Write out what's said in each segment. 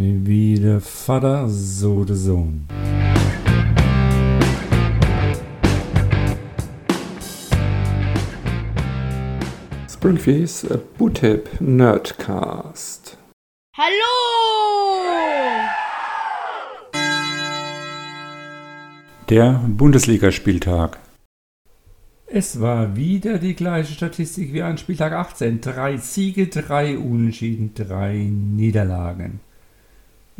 Wie der Vater, so der Sohn. Springfields Bootip Nerdcast. Hallo! Der Bundesligaspieltag. Es war wieder die gleiche Statistik wie an Spieltag 18. Drei Siege, drei Unentschieden, drei Niederlagen.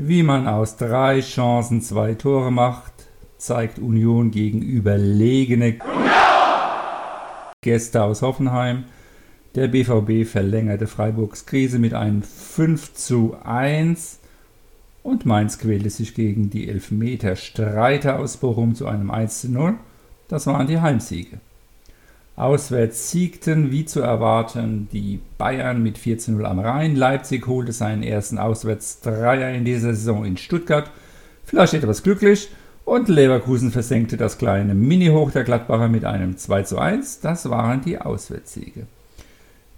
Wie man aus drei Chancen zwei Tore macht, zeigt Union gegen überlegene Gäste aus Hoffenheim. Der BVB verlängerte Freiburgs Krise mit einem 5 zu 1 und Mainz quälte sich gegen die Elfmeter Streiter aus Bochum zu einem 1 zu 0. Das waren die Heimsiege. Auswärts siegten, wie zu erwarten, die Bayern mit 4 zu 0 am Rhein. Leipzig holte seinen ersten Auswärtsdreier in dieser Saison in Stuttgart. Vielleicht etwas glücklich. Und Leverkusen versenkte das kleine Mini-Hoch der Gladbacher mit einem 2 zu 1. Das waren die Auswärtssiege.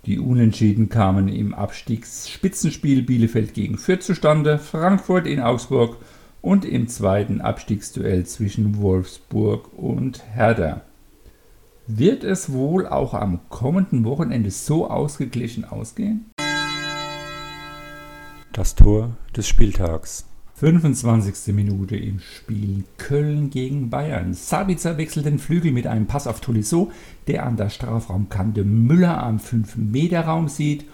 Die Unentschieden kamen im Abstiegsspitzenspiel Bielefeld gegen Fürth zustande, Frankfurt in Augsburg und im zweiten Abstiegsduell zwischen Wolfsburg und Hertha. Wird es wohl auch am kommenden Wochenende so ausgeglichen ausgehen? Das Tor des Spieltags. 25. Minute im Spiel Köln gegen Bayern. Sabitzer wechselt den Flügel mit einem Pass auf Tolisso, der an der Strafraumkante Müller am 5-Meter-Raum sieht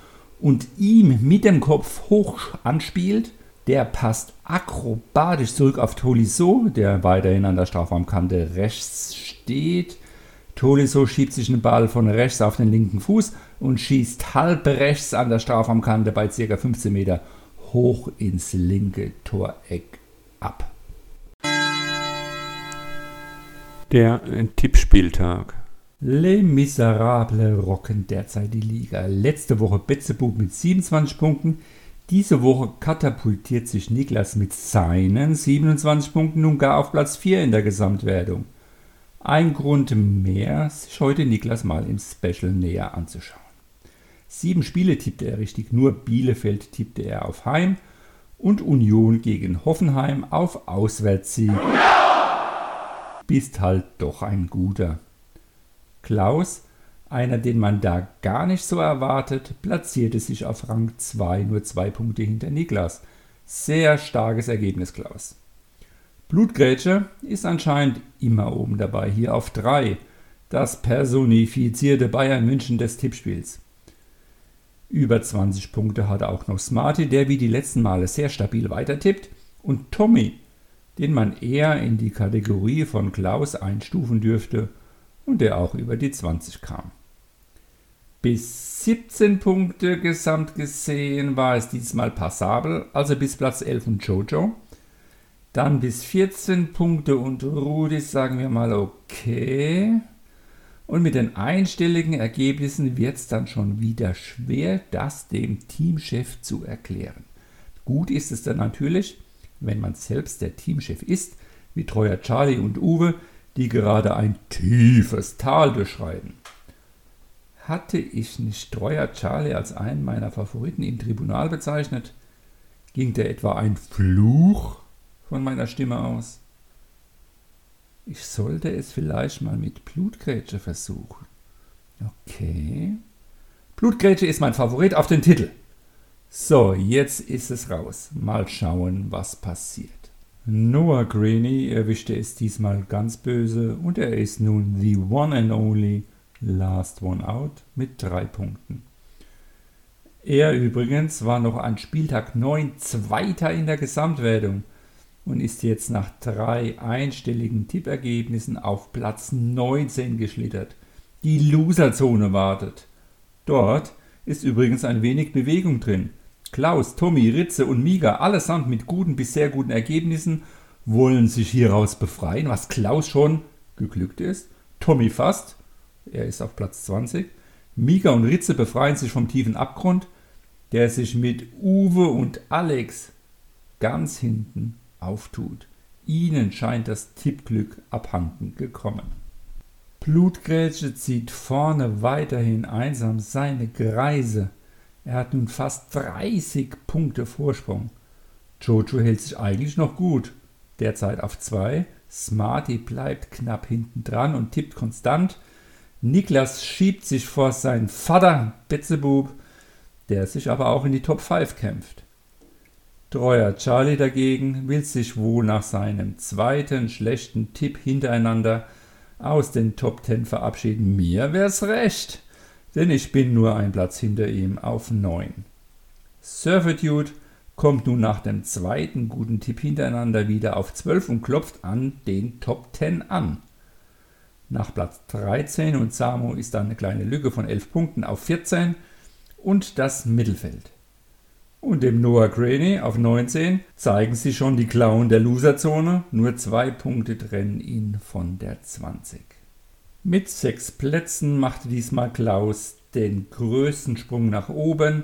und ihm mit dem Kopf hoch anspielt. Der passt akrobatisch zurück auf Tolisso, der weiterhin an der Strafraumkante rechts steht. Tolisso schiebt sich den Ball von rechts auf den linken Fuß und schießt halb rechts an der Strafraumkante bei ca. 15 Meter hoch ins linke Toreck ab. Der Tippspieltag. Les Miserables rocken derzeit die Liga. Letzte Woche Betzebub mit 27 Punkten. Diese Woche katapultiert sich Niklas mit seinen 27 Punkten nun gar auf Platz 4 in der Gesamtwertung. Ein Grund mehr, sich heute Niklas mal im Special näher anzuschauen. Sieben Spiele tippte er richtig, nur Bielefeld tippte er auf Heim und Union gegen Hoffenheim auf Auswärtssieg. Bist halt doch ein guter. Klaus, einer, den man da gar nicht so erwartet, platzierte sich auf Rang 2, nur zwei Punkte hinter Niklas. Sehr starkes Ergebnis, Klaus. Blutgrätsche ist anscheinend immer oben dabei, hier auf 3. Das personifizierte Bayern München des Tippspiels. Über 20 Punkte hat auch noch Smarty, der wie die letzten Male sehr stabil weitertippt. Und Tommy, den man eher in die Kategorie von Klaus einstufen dürfte und der auch über die 20 kam. Bis 17 Punkte gesamt gesehen war es diesmal passabel, also bis Platz 11 und Jojo. Dann bis 14 Punkte und Rudi sagen wir mal okay. Und mit den einstelligen Ergebnissen wird es dann schon wieder schwer, das dem Teamchef zu erklären. Gut ist es dann natürlich, wenn man selbst der Teamchef ist, wie treuer Charlie und Uwe, die gerade ein tiefes Tal durchschreiten. Hatte ich nicht treuer Charlie als einen meiner Favoriten im Tribunal bezeichnet? Ging der etwa ein Fluch von meiner Stimme aus. Ich sollte es vielleicht mal mit Blutgrätsche versuchen. Okay. Blutgrätsche ist mein Favorit auf den Titel. So, jetzt ist es raus. Mal schauen, was passiert. Noah Greeny erwischte es diesmal ganz böse und er ist nun the one and only last one out mit drei Punkten. Er übrigens war noch an Spieltag 9 Zweiter in der Gesamtwertung und ist jetzt nach drei einstelligen Tippergebnissen auf Platz 19 geschlittert. Die Loserzone wartet. Dort ist übrigens ein wenig Bewegung drin. Klaus, Tommy, Ritze und Miga, allesamt mit guten bis sehr guten Ergebnissen, wollen sich hieraus befreien, was Klaus schon geglückt ist. Tommy fast, er ist auf Platz 20. Miga und Ritze befreien sich vom tiefen Abgrund, der sich mit Uwe und Alex ganz hinten auftut. Ihnen scheint das Tippglück abhanden gekommen. Blutgrätsche zieht vorne weiterhin einsam seine Greise. Er hat nun fast 30 Punkte Vorsprung. Jojo hält sich eigentlich noch gut, derzeit auf 2. Smarty bleibt knapp hinten dran und tippt konstant. Niklas schiebt sich vor seinen Vater, Betzebub, der sich aber auch in die Top 5 kämpft. Treuer Charlie dagegen will sich wohl nach seinem zweiten schlechten Tipp hintereinander aus den Top 10 verabschieden. Mir wär's recht, denn ich bin nur ein Platz hinter ihm auf 9. Surferdude kommt nun nach dem zweiten guten Tipp hintereinander wieder auf 12 und klopft an den Top 10 an. Nach Platz 13 und Samo ist da eine kleine Lücke von 11 Punkten auf 14 und das Mittelfeld. Und dem Noah Graney auf 19 zeigen sie schon die Klauen der Loserzone, nur zwei Punkte trennen ihn von der 20. Mit sechs Plätzen machte diesmal Klaus den größten Sprung nach oben,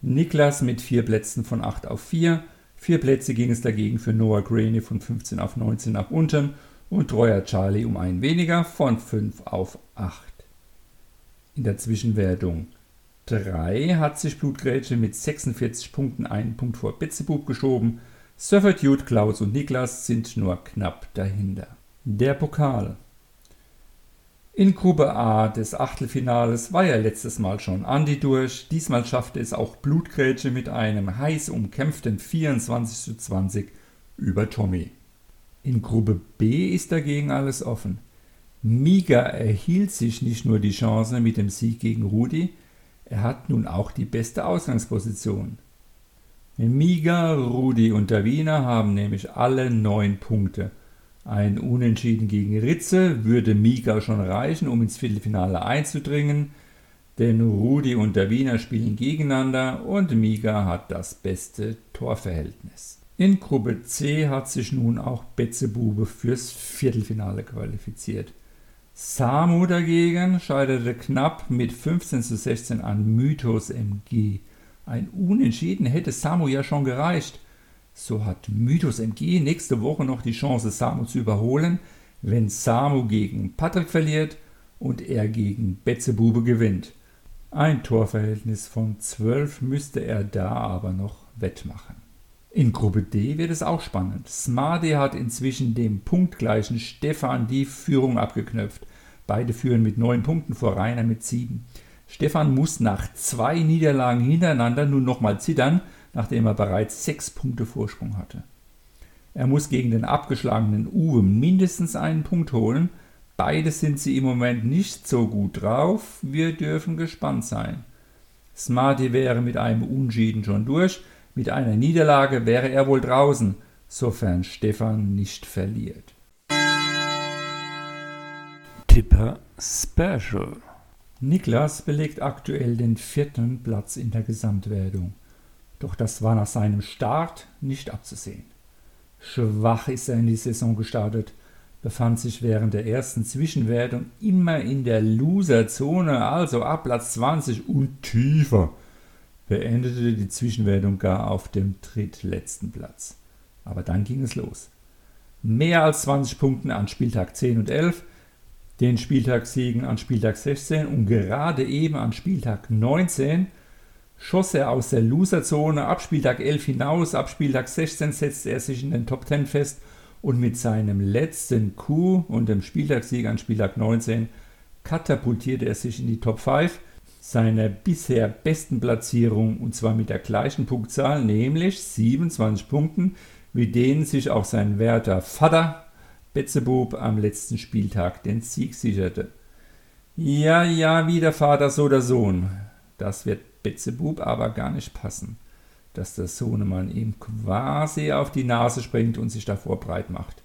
Niklas mit vier Plätzen von 8 auf 4, vier Plätze ging es dagegen für Noah Graney von 15 auf 19 nach unten und treuer Charlie um einen weniger von 5 auf 8. In der Zwischenwertung 3 hat sich Blutgrätsche mit 46 Punkten einen Punkt vor Betzebub geschoben. Surfer Dude, Klaus und Niklas sind nur knapp dahinter. Der Pokal. In Gruppe A des Achtelfinales war ja letztes Mal schon Andi durch. Diesmal schaffte es auch Blutgrätsche mit einem heiß umkämpften 24 zu 20 über Tommy. In Gruppe B ist dagegen alles offen. Miga erhielt sich nicht nur die Chance mit dem Sieg gegen Rudi, er hat nun auch die beste Ausgangsposition. Miga, Rudi und der Wiener haben nämlich alle neun Punkte. Ein Unentschieden gegen Ritze würde Miga schon reichen, um ins Viertelfinale einzudringen, denn Rudi und der Wiener spielen gegeneinander und Miga hat das beste Torverhältnis. In Gruppe C hat sich nun auch Betzebube fürs Viertelfinale qualifiziert. Samu dagegen scheiterte knapp mit 15 zu 16 an Mythos MG. Ein Unentschieden hätte Samu ja schon gereicht. So hat Mythos MG nächste Woche noch die Chance, Samu zu überholen, wenn Samu gegen Patrick verliert und er gegen Betzebube gewinnt. Ein Torverhältnis von 12 müsste er da aber noch wettmachen. In Gruppe D wird es auch spannend. Smarty hat inzwischen dem punktgleichen Stefan die Führung abgeknöpft. Beide führen mit neun Punkten vor Rainer mit sieben. Stefan muss nach zwei Niederlagen hintereinander nun nochmal zittern, nachdem er bereits sechs Punkte Vorsprung hatte. Er muss gegen den abgeschlagenen Uwe mindestens einen Punkt holen. Beide sind sie im Moment nicht so gut drauf. Wir dürfen gespannt sein. Smarty wäre mit einem Unschieden schon durch. Mit einer Niederlage wäre er wohl draußen, sofern Stefan nicht verliert. Tipper Special. Niklas belegt aktuell den vierten Platz in der Gesamtwertung. Doch das war nach seinem Start nicht abzusehen. Schwach ist er in die Saison gestartet, befand sich während der ersten Zwischenwertung immer in der Loser-Zone, also ab Platz 20 und tiefer beendete die Zwischenwertung gar auf dem drittletzten Platz. Aber dann ging es los. Mehr als 20 Punkte an Spieltag 10 und 11, den Spieltagssiegen an Spieltag 16 und gerade eben an Spieltag 19 schoss er aus der Loserzone ab Spieltag 11 hinaus. Ab Spieltag 16 setzte er sich in den Top 10 fest und mit seinem letzten Coup und dem Spieltagssieg an Spieltag 19 katapultierte er sich in die Top 5 seiner bisher besten Platzierung und zwar mit der gleichen Punktzahl, nämlich 27 Punkten, mit denen sich auch sein werter Vater Betzebub am letzten Spieltag den Sieg sicherte. Ja, ja, wie der Vater, so der Sohn. Das wird Betzebub aber gar nicht passen, dass der Sohnemann ihm quasi auf die Nase springt und sich davor breit macht.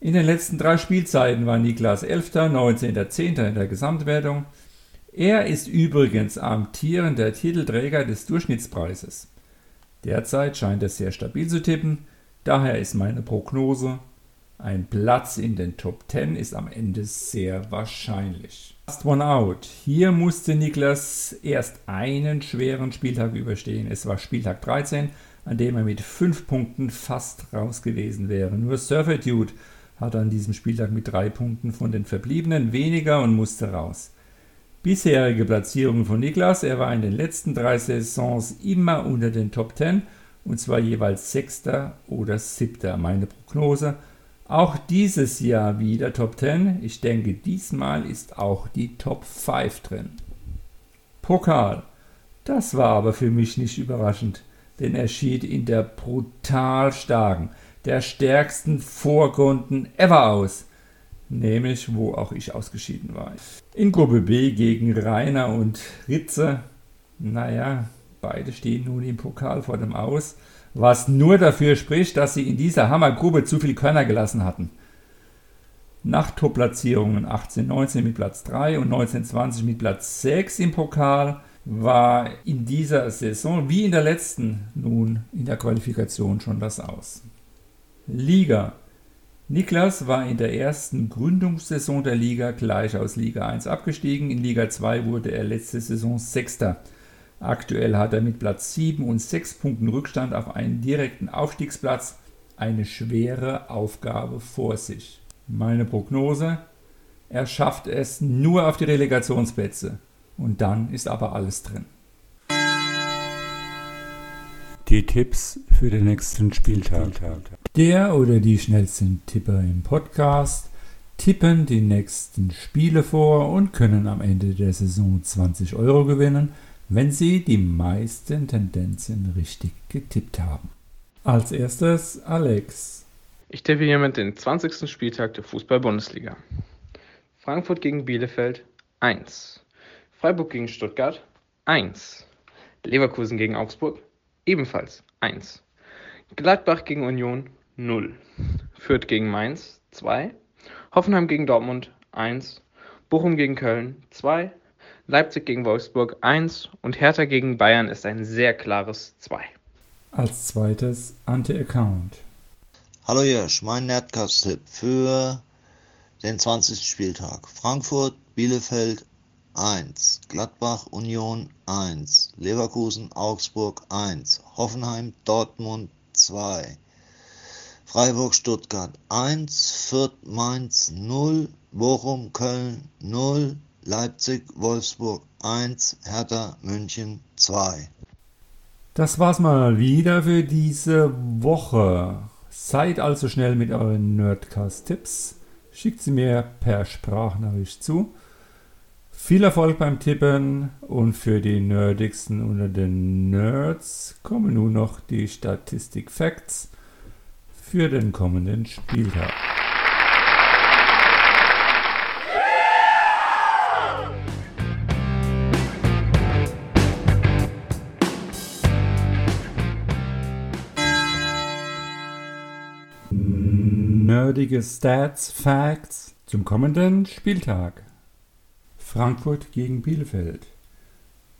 In den letzten drei Spielzeiten war Niklas 11., 19., 10. in der Gesamtwertung, er ist übrigens amtierender Titelträger des Durchschnittspreises. Derzeit scheint er sehr stabil zu tippen, daher ist meine Prognose, ein Platz in den Top 10 ist am Ende sehr wahrscheinlich. Last one out. Hier musste Niklas erst einen schweren Spieltag überstehen. Es war Spieltag 13, an dem er mit 5 Punkten fast raus gewesen wäre. Nur Surfer Dude hatte an diesem Spieltag mit 3 Punkten von den Verbliebenen weniger und musste raus. Bisherige Platzierungen von Niklas. Er war in den letzten drei Saisons immer unter den Top 10 und zwar jeweils Sechster oder Siebter. Meine Prognose, auch dieses Jahr wieder Top 10. Ich denke, diesmal ist auch die Top 5 drin. Pokal. Das war aber für mich nicht überraschend, denn er schied in der brutal starken, der stärksten Vorrunden ever aus, nämlich wo auch ich ausgeschieden war. In Gruppe B gegen Rainer und Ritze, naja, beide stehen nun im Pokal vor dem Aus was nur dafür spricht, dass sie in dieser Hammergrube zu viel Körner gelassen hatten. Nach Top-Platzierungen 18-19 mit Platz 3 und 19-20 mit Platz 6 im Pokal war in dieser Saison wie in der letzten nun in der Qualifikation schon das Aus. Liga. Niklas war in der ersten Gründungssaison der Liga gleich aus Liga 1 abgestiegen. In Liga 2 wurde er letzte Saison Sechster. Aktuell hat er mit Platz 7 und 6 Punkten Rückstand auf einen direkten Aufstiegsplatz eine schwere Aufgabe vor sich. Meine Prognose, er schafft es nur auf die Relegationsplätze und dann ist aber alles drin. Die Tipps für den nächsten Spieltag. Der oder die schnellsten Tipper im Podcast tippen die nächsten Spiele vor und können am Ende der Saison 20 Euro gewinnen wenn Sie die meisten Tendenzen richtig getippt haben. Als erstes Alex. Ich tippe hiermit den 20. Spieltag der Fußball-Bundesliga. Frankfurt gegen Bielefeld 1. Freiburg gegen Stuttgart 1. Leverkusen gegen Augsburg ebenfalls 1. Gladbach gegen Union 0. Fürth gegen Mainz 2. Hoffenheim gegen Dortmund 1. Bochum gegen Köln 2. Leipzig gegen Wolfsburg 1 und Hertha gegen Bayern ist ein sehr klares 2. Als zweites Anti-Account. Hallo Josh, mein Nerdcast-Tipp für den 20. Spieltag. Frankfurt, Bielefeld 1, Gladbach, Union 1, Leverkusen, Augsburg 1, Hoffenheim, Dortmund 2, Freiburg, Stuttgart 1, Fürth, Mainz 0, Bochum, Köln 0, Leipzig, Wolfsburg 1, Hertha, München 2. Das war's mal wieder für diese Woche. Seid also schnell mit euren Nerdcast-Tipps. Schickt sie mir per Sprachnachricht zu. Viel Erfolg beim Tippen und für die Nerdigsten unter den Nerds kommen nun noch die Statistik-Facts für den kommenden Spieltag. Nerdige Stats, Facts zum kommenden Spieltag. Frankfurt gegen Bielefeld.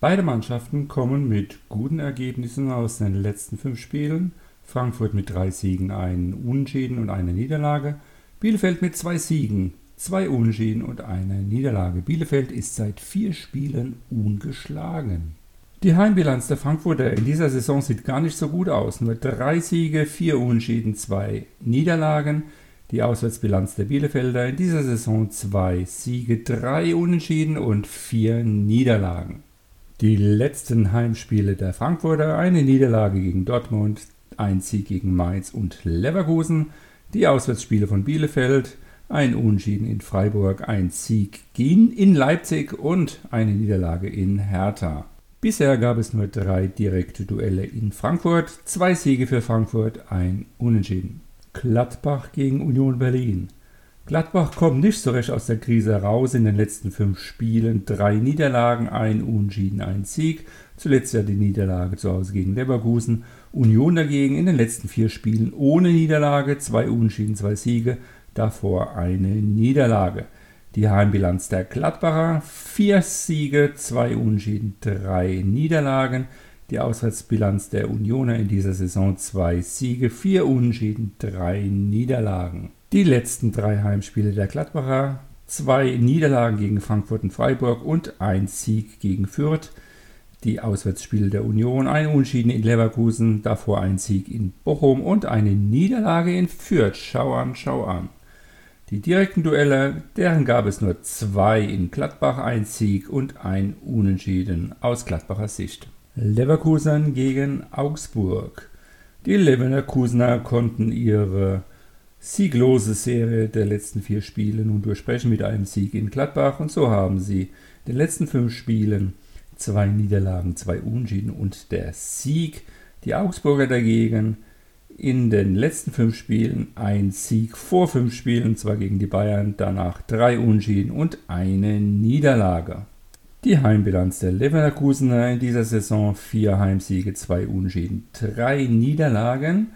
Beide Mannschaften kommen mit guten Ergebnissen aus den letzten fünf Spielen. Frankfurt mit drei Siegen, einen Unentschieden und einer Niederlage. Bielefeld mit zwei Siegen, zwei Unentschieden und einer Niederlage. Bielefeld ist seit vier Spielen ungeschlagen. Die Heimbilanz der Frankfurter in dieser Saison sieht gar nicht so gut aus. Nur drei Siege, vier Unentschieden, zwei Niederlagen. Die Auswärtsbilanz der Bielefelder in dieser Saison zwei Siege, drei Unentschieden und vier Niederlagen. Die letzten Heimspiele der Frankfurter eine Niederlage gegen Dortmund, ein Sieg gegen Mainz und Leverkusen. Die Auswärtsspiele von Bielefeld ein Unentschieden in Freiburg, ein Sieg in Leipzig und eine Niederlage in Hertha. Bisher gab es nur drei direkte Duelle in Frankfurt, zwei Siege für Frankfurt, ein Unentschieden. Gladbach gegen Union Berlin. Gladbach kommt nicht so recht aus der Krise heraus in den letzten fünf Spielen. Drei Niederlagen, ein Unentschieden, ein Sieg. Zuletzt ja die Niederlage zu Hause gegen Leverkusen. Union dagegen in den letzten vier Spielen ohne Niederlage, zwei Unentschieden, zwei Siege, davor eine Niederlage. Die Heimbilanz der Gladbacher: vier Siege, zwei Unentschieden, drei Niederlagen. Die Auswärtsbilanz der Unioner in dieser Saison: zwei Siege, vier Unentschieden, drei Niederlagen. Die letzten drei Heimspiele der Gladbacher: zwei Niederlagen gegen Frankfurt und Freiburg und ein Sieg gegen Fürth. Die Auswärtsspiele der Union: ein Unentschieden in Leverkusen, davor ein Sieg in Bochum und eine Niederlage in Fürth. Schau an, schau an. Die direkten Duelle, deren gab es nur zwei in Gladbach, ein Sieg und ein Unentschieden aus Gladbacher Sicht. Leverkusen gegen Augsburg. Die Leverkusener konnten ihre sieglose Serie der letzten vier Spiele nun durchbrechen mit einem Sieg in Gladbach und so haben sie in den letzten fünf Spielen zwei Niederlagen, zwei Unschieden und der Sieg. Die Augsburger dagegen in den letzten fünf Spielen ein Sieg vor fünf Spielen, zwar gegen die Bayern, danach drei Unschieden und eine Niederlage. Die Heimbilanz der Leverkusener in dieser Saison vier Heimsiege, zwei Unschieden, drei Niederlagen.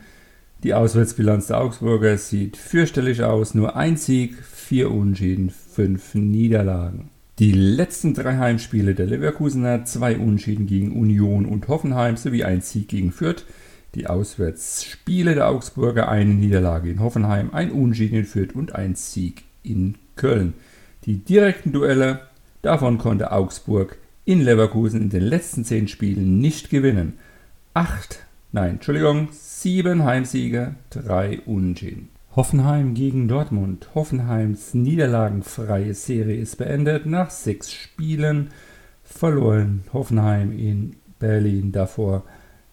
Die Auswärtsbilanz der Augsburger sieht fürchterlich aus, nur ein Sieg, vier Unschieden, fünf Niederlagen. Die letzten drei Heimspiele der Leverkusener, zwei Unschieden gegen Union und Hoffenheim sowie ein Sieg gegen Fürth. Die Auswärtsspiele der Augsburger, eine Niederlage in Hoffenheim, ein Unschieden in Fürth und ein Sieg in Köln. Die direkten Duelle, davon konnte Augsburg in Leverkusen in den letzten zehn Spielen nicht gewinnen. Acht, nein, Entschuldigung, sieben Heimsiege, drei Unentschieden. Hoffenheim gegen Dortmund. Hoffenheims niederlagenfreie Serie ist beendet. Nach sechs Spielen verloren Hoffenheim in Berlin. Davor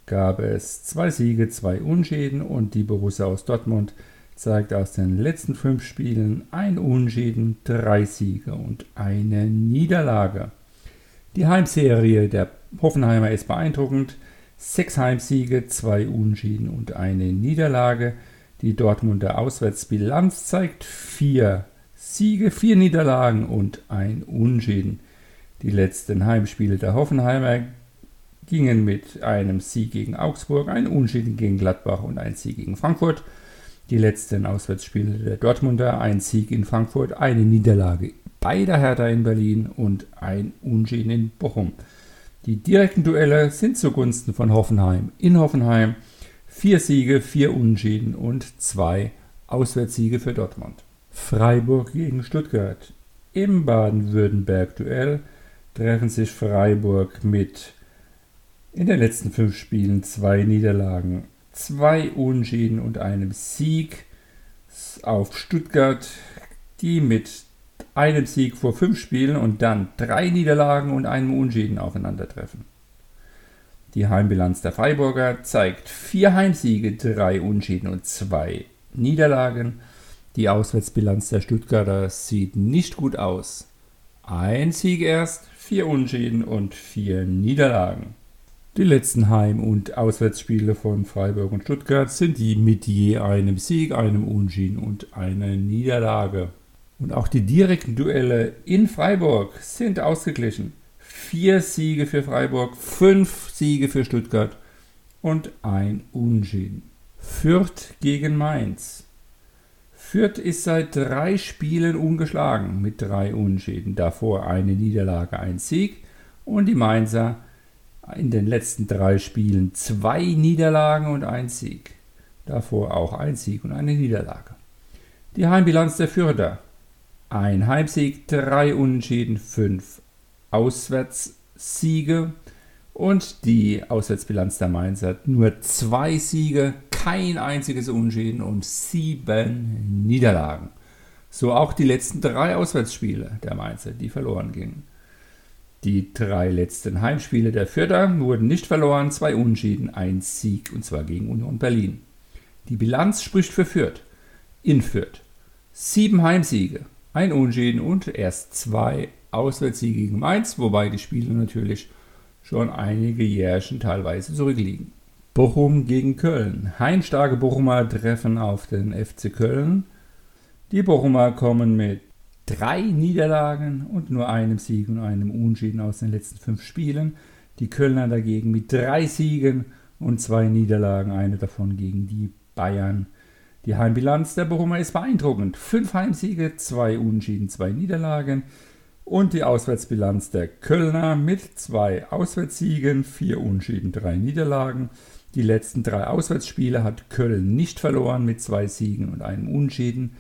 gab es zwei Siege, zwei Unschäden und die Borussia aus Dortmund zeigt aus den letzten fünf Spielen ein Unschäden, drei Siege und eine Niederlage. Die Heimserie der Hoffenheimer ist beeindruckend. Sechs Heimsiege, zwei Unschäden und eine Niederlage. Die Dortmunder Auswärtsbilanz zeigt vier Siege, vier Niederlagen und ein Unschäden. Die letzten Heimspiele der Hoffenheimer gingen mit einem Sieg gegen Augsburg, ein Unschäden gegen Gladbach und ein Sieg gegen Frankfurt. Die letzten Auswärtsspiele der Dortmunder, ein Sieg in Frankfurt, eine Niederlage bei der Hertha in Berlin und ein Unschäden in Bochum. Die direkten Duelle sind zugunsten von Hoffenheim in Hoffenheim Vier Siege, vier Unentschieden und zwei Auswärtssiege für Dortmund. Freiburg gegen Stuttgart. Im Baden-Württemberg-Duell treffen sich Freiburg mit in den letzten fünf Spielen zwei Niederlagen, zwei Unentschieden und einem Sieg auf Stuttgart, die mit einem Sieg vor fünf Spielen und dann drei Niederlagen und einem Unentschieden aufeinandertreffen. Die Heimbilanz der Freiburger zeigt vier Heimsiege, drei Unschäden und zwei Niederlagen. Die Auswärtsbilanz der Stuttgarter sieht nicht gut aus. Ein Sieg erst, vier Unschäden und vier Niederlagen. Die letzten Heim- und Auswärtsspiele von Freiburg und Stuttgart sind die mit je einem Sieg, einem Unschäden und einer Niederlage. Und auch die direkten Duelle in Freiburg sind ausgeglichen vier Siege für Freiburg, fünf Siege für Stuttgart und ein Unentschieden. Fürth gegen Mainz. Fürth ist seit drei Spielen ungeschlagen mit drei Unentschieden. Davor eine Niederlage, ein Sieg. Und die Mainzer in den letzten drei Spielen zwei Niederlagen und ein Sieg. Davor auch ein Sieg und eine Niederlage. Die Heimbilanz der Fürther. Ein Heimsieg, drei Unentschieden, fünf Auswärtssiege und die Auswärtsbilanz der Mainzer nur zwei Siege, kein einziges Unentschieden und sieben Niederlagen. So auch die letzten drei Auswärtsspiele der Mainzer, die verloren gingen. Die drei letzten Heimspiele der Fürther wurden nicht verloren, zwei Unentschieden, ein Sieg und zwar gegen Union Berlin. Die Bilanz spricht für Fürth. In Fürth. Sieben Heimsiege, ein Unentschieden und erst zwei Auswärtssieg gegen Mainz, wobei die Spiele natürlich schon einige Jährchen teilweise zurückliegen. Bochum gegen Köln. Heimstarke Bochumer treffen auf den FC Köln. Die Bochumer kommen mit drei Niederlagen und nur einem Sieg und einem Unschieden aus den letzten fünf Spielen. Die Kölner dagegen mit drei Siegen und zwei Niederlagen, eine davon gegen die Bayern. Die Heimbilanz der Bochumer ist beeindruckend. Fünf Heimsiege, zwei Unschieden, zwei Niederlagen. Und die Auswärtsbilanz der Kölner mit zwei Auswärtssiegen, vier Unschieden, drei Niederlagen. Die letzten drei Auswärtsspiele hat Köln nicht verloren mit zwei Siegen und einem Unschieden.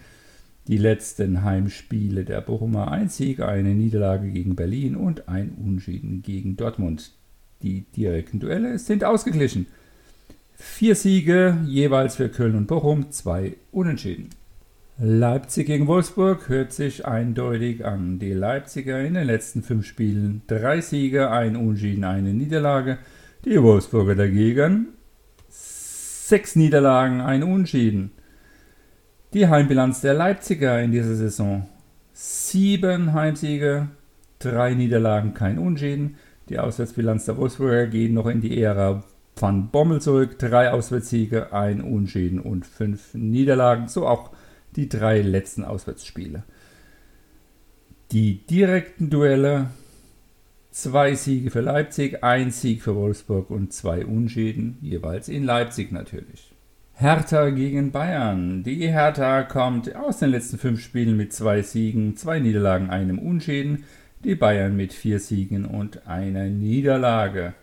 Die letzten Heimspiele der Bochumer ein Sieg, eine Niederlage gegen Berlin und ein Unschieden gegen Dortmund. Die direkten Duelle sind ausgeglichen. Vier Siege jeweils für Köln und Bochum, zwei Unentschieden. Leipzig gegen Wolfsburg hört sich eindeutig an. Die Leipziger in den letzten fünf Spielen drei Siege, ein Unentschieden, eine Niederlage. Die Wolfsburger dagegen sechs Niederlagen, ein Unschieden. Die Heimbilanz der Leipziger in dieser Saison. Sieben Heimsiege, drei Niederlagen, kein Unschieden. Die Auswärtsbilanz der Wolfsburger geht noch in die Ära Van Bommel zurück. Drei Auswärtssiege, ein Unschieden und fünf Niederlagen. So auch die drei letzten Auswärtsspiele. Die direkten Duelle. Zwei Siege für Leipzig, ein Sieg für Wolfsburg und zwei Unschieden, jeweils in Leipzig natürlich. Hertha gegen Bayern. Die Hertha kommt aus den letzten fünf Spielen mit zwei Siegen, zwei Niederlagen, einem Unschäden. Die Bayern mit vier Siegen und einer Niederlage.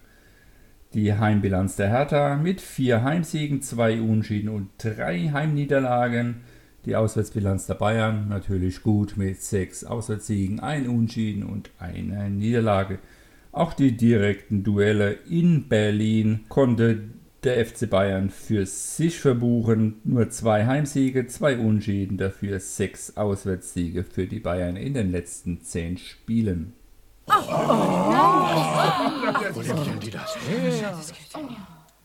Die Heimbilanz der Hertha mit vier Heimsiegen, zwei Unschieden und drei Heimniederlagen. Die Auswärtsbilanz der Bayern natürlich gut mit sechs Auswärtssiegen, ein Unschieden und einer Niederlage. Auch die direkten Duelle in Berlin konnte der FC Bayern für sich verbuchen. Nur zwei Heimsiege, zwei Unschieden, dafür sechs Auswärtssiege für die Bayern in den letzten zehn Spielen. Oh, oh, oh.